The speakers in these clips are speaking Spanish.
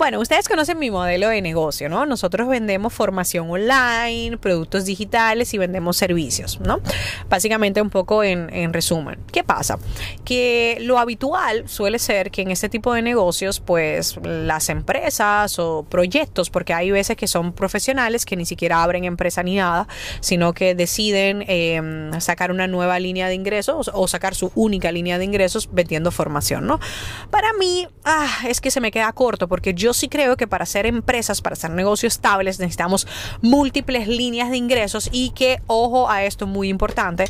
Bueno, ustedes conocen mi modelo de negocio, ¿no? Nosotros vendemos formación online, productos digitales y vendemos servicios, ¿no? Básicamente un poco en, en, resumen. ¿Qué pasa? Que lo habitual suele ser que en este tipo de negocios, pues las empresas o proyectos, porque hay veces que son profesionales que ni siquiera abren empresa ni nada, sino que deciden eh, sacar una nueva línea de ingresos o sacar su única línea de ingresos vendiendo formación, ¿no? Para mí, ah, es que se me queda corto porque yo sí creo que para hacer empresas, para hacer negocios estables, necesitamos múltiples líneas de ingresos y que, ojo a esto muy importante,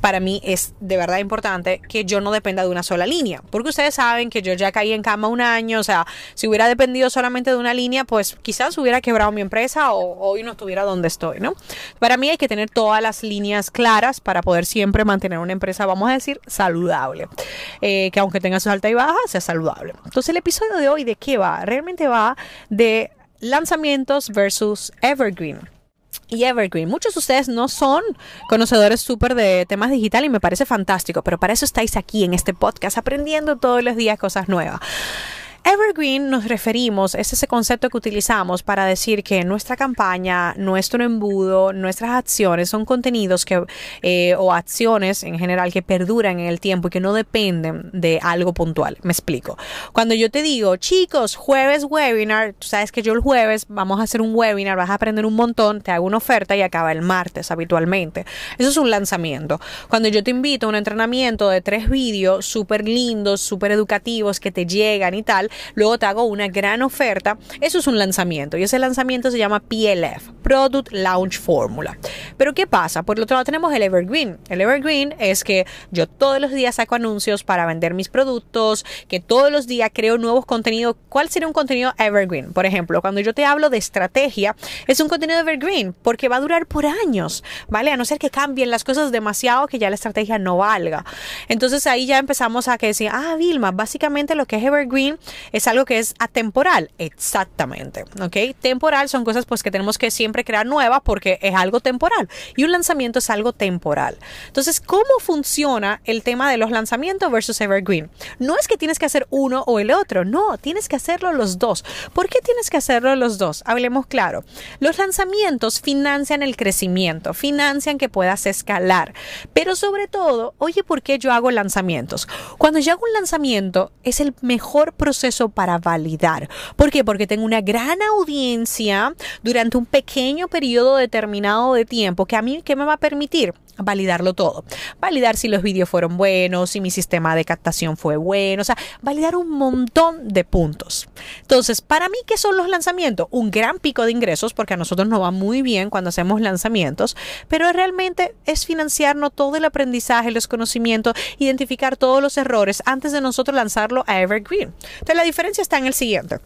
para mí es de verdad importante que yo no dependa de una sola línea, porque ustedes saben que yo ya caí en cama un año, o sea, si hubiera dependido solamente de una línea, pues quizás hubiera quebrado mi empresa o hoy no estuviera donde estoy, ¿no? Para mí hay que tener todas las líneas claras para poder siempre mantener una empresa, vamos a decir, saludable, eh, que aunque tenga sus altas y bajas, sea saludable. Entonces el episodio de hoy, ¿de qué va? Realmente va de lanzamientos versus evergreen y Evergreen. Muchos de ustedes no son conocedores súper de temas digital y me parece fantástico, pero para eso estáis aquí en este podcast aprendiendo todos los días cosas nuevas. Evergreen nos referimos, es ese concepto que utilizamos para decir que nuestra campaña, nuestro embudo, nuestras acciones son contenidos que, eh, o acciones en general que perduran en el tiempo y que no dependen de algo puntual. Me explico. Cuando yo te digo, chicos, jueves webinar, tú sabes que yo el jueves vamos a hacer un webinar, vas a aprender un montón, te hago una oferta y acaba el martes habitualmente. Eso es un lanzamiento. Cuando yo te invito a un entrenamiento de tres vídeos súper lindos, súper educativos que te llegan y tal, luego te hago una gran oferta. Eso es un lanzamiento y ese lanzamiento se llama PLF, Product Launch Formula. Pero ¿qué pasa? Por el otro lado tenemos el Evergreen. El Evergreen es que yo todos los días saco anuncios para vender mis productos, que todos los días creo nuevos contenidos. ¿Cuál sería un contenido Evergreen? Por ejemplo, cuando yo te hablo de estrategia, es un contenido Evergreen porque va a durar por años, ¿vale? A no ser que cambien las cosas demasiado que ya la estrategia no valga. Entonces ahí ya empezamos a que decir, ah, Vilma, básicamente lo que es Evergreen es algo que es atemporal. Exactamente. ¿Ok? Temporal son cosas pues que tenemos que siempre crear nuevas porque es algo temporal. Y un lanzamiento es algo temporal. Entonces, ¿cómo funciona el tema de los lanzamientos versus Evergreen? No es que tienes que hacer uno o el otro. No, tienes que hacerlo los dos. ¿Por qué tienes que hacerlo los dos? Hablemos claro. Los lanzamientos financian el crecimiento, financian que puedas escalar. Pero sobre todo, oye, ¿por qué yo hago lanzamientos? Cuando yo hago un lanzamiento, es el mejor proceso para validar. ¿Por qué? Porque tengo una gran audiencia durante un pequeño periodo determinado de tiempo que a mí, ¿qué me va a permitir? validarlo todo. Validar si los vídeos fueron buenos, si mi sistema de captación fue bueno, o sea, validar un montón de puntos. Entonces, para mí, ¿qué son los lanzamientos? Un gran pico de ingresos, porque a nosotros nos va muy bien cuando hacemos lanzamientos, pero realmente es financiarnos todo el aprendizaje, los conocimientos, identificar todos los errores antes de nosotros lanzarlo a Evergreen. Entonces, la diferencia está en el siguiente.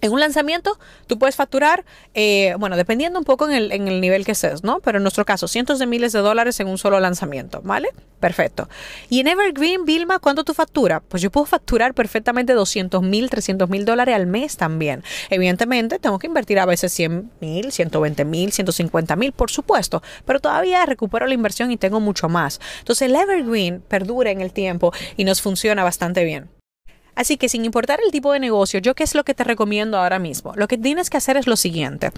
En un lanzamiento, tú puedes facturar, eh, bueno, dependiendo un poco en el, en el, nivel que seas, ¿no? Pero en nuestro caso, cientos de miles de dólares en un solo lanzamiento, ¿vale? Perfecto. Y en Evergreen, Vilma, ¿cuánto tú facturas? Pues yo puedo facturar perfectamente 200 mil, 300 mil dólares al mes también. Evidentemente, tengo que invertir a veces 100 mil, 120 mil, 150 mil, por supuesto, pero todavía recupero la inversión y tengo mucho más. Entonces, el Evergreen perdura en el tiempo y nos funciona bastante bien. Así que sin importar el tipo de negocio, yo qué es lo que te recomiendo ahora mismo. Lo que tienes que hacer es lo siguiente.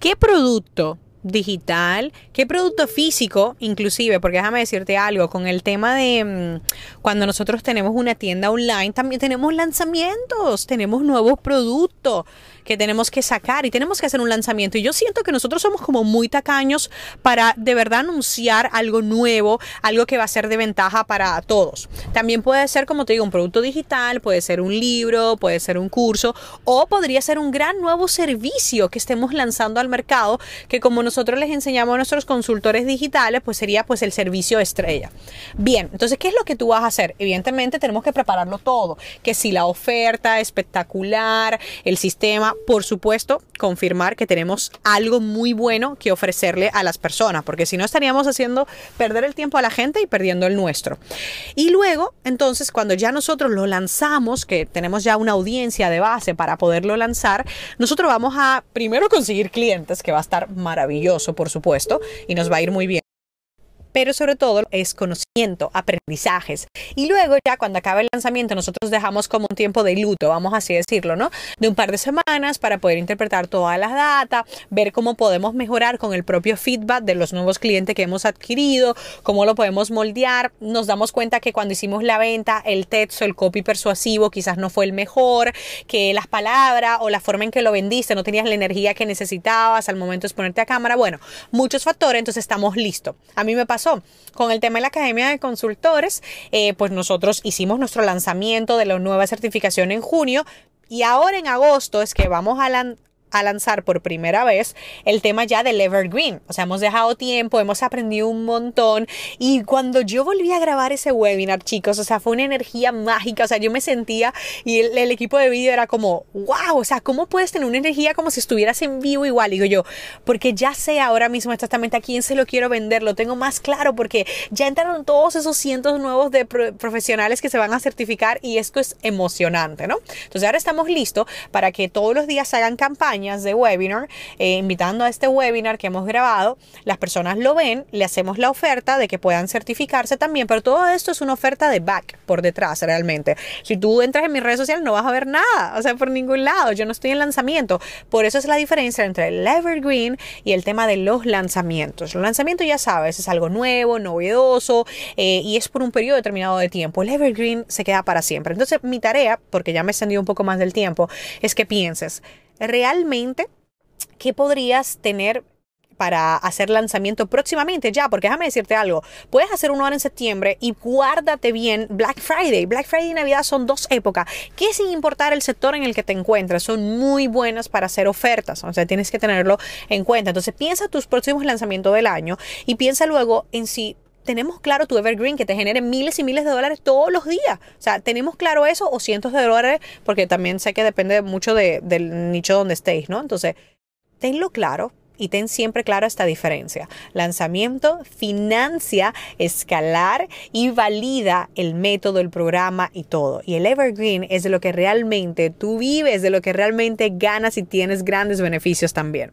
¿Qué producto digital, qué producto físico, inclusive, porque déjame decirte algo, con el tema de mm, cuando nosotros tenemos una tienda online, también tenemos lanzamientos, tenemos nuevos productos que tenemos que sacar y tenemos que hacer un lanzamiento. Y yo siento que nosotros somos como muy tacaños para de verdad anunciar algo nuevo, algo que va a ser de ventaja para todos. También puede ser, como te digo, un producto digital, puede ser un libro, puede ser un curso o podría ser un gran nuevo servicio que estemos lanzando al mercado que como nosotros les enseñamos a nuestros consultores digitales, pues sería pues el servicio estrella. Bien, entonces, ¿qué es lo que tú vas a hacer? Evidentemente tenemos que prepararlo todo, que si la oferta espectacular, el sistema, por supuesto, confirmar que tenemos algo muy bueno que ofrecerle a las personas, porque si no estaríamos haciendo perder el tiempo a la gente y perdiendo el nuestro. Y luego, entonces, cuando ya nosotros lo lanzamos, que tenemos ya una audiencia de base para poderlo lanzar, nosotros vamos a primero conseguir clientes, que va a estar maravilloso, por supuesto, y nos va a ir muy bien pero sobre todo es conocimiento, aprendizajes. Y luego ya cuando acabe el lanzamiento nosotros dejamos como un tiempo de luto, vamos así decirlo, ¿no? De un par de semanas para poder interpretar todas las data, ver cómo podemos mejorar con el propio feedback de los nuevos clientes que hemos adquirido, cómo lo podemos moldear. Nos damos cuenta que cuando hicimos la venta el texto, el copy persuasivo quizás no fue el mejor, que las palabras o la forma en que lo vendiste no tenías la energía que necesitabas al momento de exponerte a cámara. Bueno, muchos factores, entonces estamos listos. A mí me con el tema de la Academia de Consultores, eh, pues nosotros hicimos nuestro lanzamiento de la nueva certificación en junio y ahora en agosto es que vamos a, a lanzar por primera vez el tema ya del Evergreen. O sea, hemos dejado tiempo, hemos aprendido un montón y cuando yo volví a grabar ese webinar, chicos, o sea, fue una energía mágica, o sea, yo me sentía y el, equipo de vídeo era como, wow, o sea, ¿cómo puedes tener una energía como si estuvieras en vivo igual? Digo yo, porque ya sé ahora mismo exactamente a quién se lo quiero vender, lo tengo más claro porque ya entraron todos esos cientos nuevos de profesionales que se van a certificar y esto es emocionante, ¿no? Entonces ahora estamos listos para que todos los días hagan campaña de webinar, eh, invitando a este webinar que hemos grabado. Las personas lo ven, le hacemos la oferta de que puedan certificarse también, pero todo esto es una oferta de back por detrás realmente. Si tú entras en mis redes sociales no vas a ver nada, o sea, por ningún lado. Yo no estoy en lanzamiento. Por eso es la diferencia entre el evergreen y el tema de los lanzamientos. Los lanzamientos ya sabes, es algo nuevo, novedoso eh, y es por un periodo determinado de tiempo. El evergreen se queda para siempre. Entonces mi tarea, porque ya me he extendido un poco más del tiempo, es que pienses, realmente qué podrías tener para hacer lanzamiento próximamente ya, porque déjame decirte algo, puedes hacer uno ahora en septiembre y guárdate bien Black Friday. Black Friday y Navidad son dos épocas que sin importar el sector en el que te encuentres son muy buenas para hacer ofertas, o sea, tienes que tenerlo en cuenta. Entonces piensa tus próximos lanzamientos del año y piensa luego en si tenemos claro tu evergreen que te genere miles y miles de dólares todos los días. O sea, tenemos claro eso o cientos de dólares, porque también sé que depende mucho del nicho donde estéis, ¿no? Entonces, tenlo claro. Y ten siempre claro esta diferencia. Lanzamiento financia, escalar y valida el método, el programa y todo. Y el evergreen es de lo que realmente tú vives, de lo que realmente ganas y tienes grandes beneficios también.